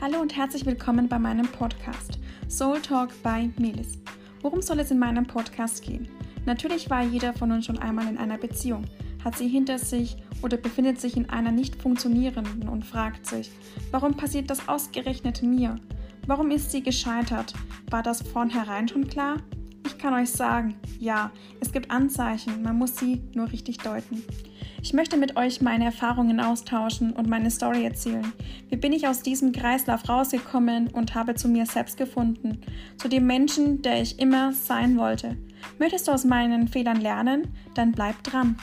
Hallo und herzlich willkommen bei meinem Podcast Soul Talk by Melis. Worum soll es in meinem Podcast gehen? Natürlich war jeder von uns schon einmal in einer Beziehung, hat sie hinter sich oder befindet sich in einer nicht funktionierenden und fragt sich, warum passiert das ausgerechnet mir? Warum ist sie gescheitert? War das vornherein schon klar? Ich kann euch sagen, ja, es gibt Anzeichen, man muss sie nur richtig deuten. Ich möchte mit euch meine Erfahrungen austauschen und meine Story erzählen. Wie bin ich aus diesem Kreislauf rausgekommen und habe zu mir selbst gefunden, zu dem Menschen, der ich immer sein wollte. Möchtest du aus meinen Fehlern lernen? Dann bleib dran.